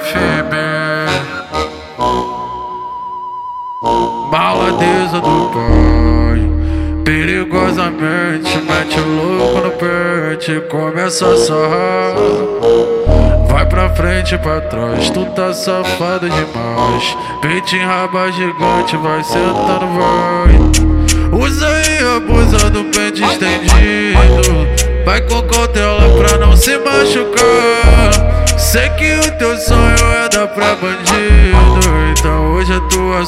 FB Maladeza do pai. Perigosamente mete louco no pente. Começa a sarrar. Vai pra frente e pra trás. Tu tá safado demais. Pente em raba gigante Vai sentando, vai. Usa e abusa do pente estendido. Vai com cautela pra não se machucar. Sei que o teu sonho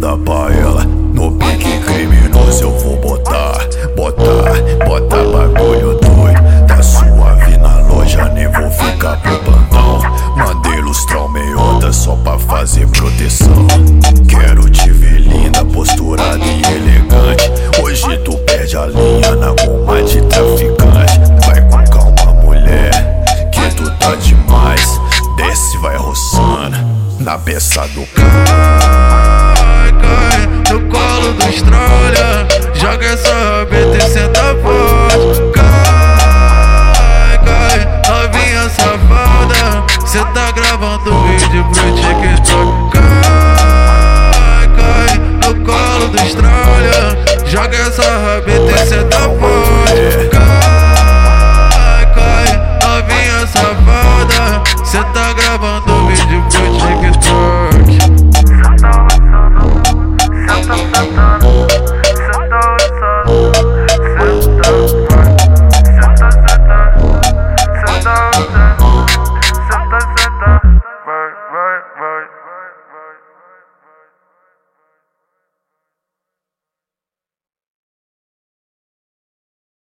da paela. No pique criminoso eu vou botar, botar, botar bagulho doido. Tá suave na loja, nem vou ficar pro plantão. Mandei lustrar o meiota só pra fazer proteção. Quero te ver linda, posturada e elegante. Hoje tu perde a linha na goma de traficante. Vai com calma, mulher, que tu tá demais. Desce, vai roçando na peça do carro tudo estralha. Joga essa rabeta e senta forte. Cai, cai, novinha safada. Cê tá gravando vídeo pro TikTok. Cai, cai, no colo do estralha. Joga essa rabeta e senta forte.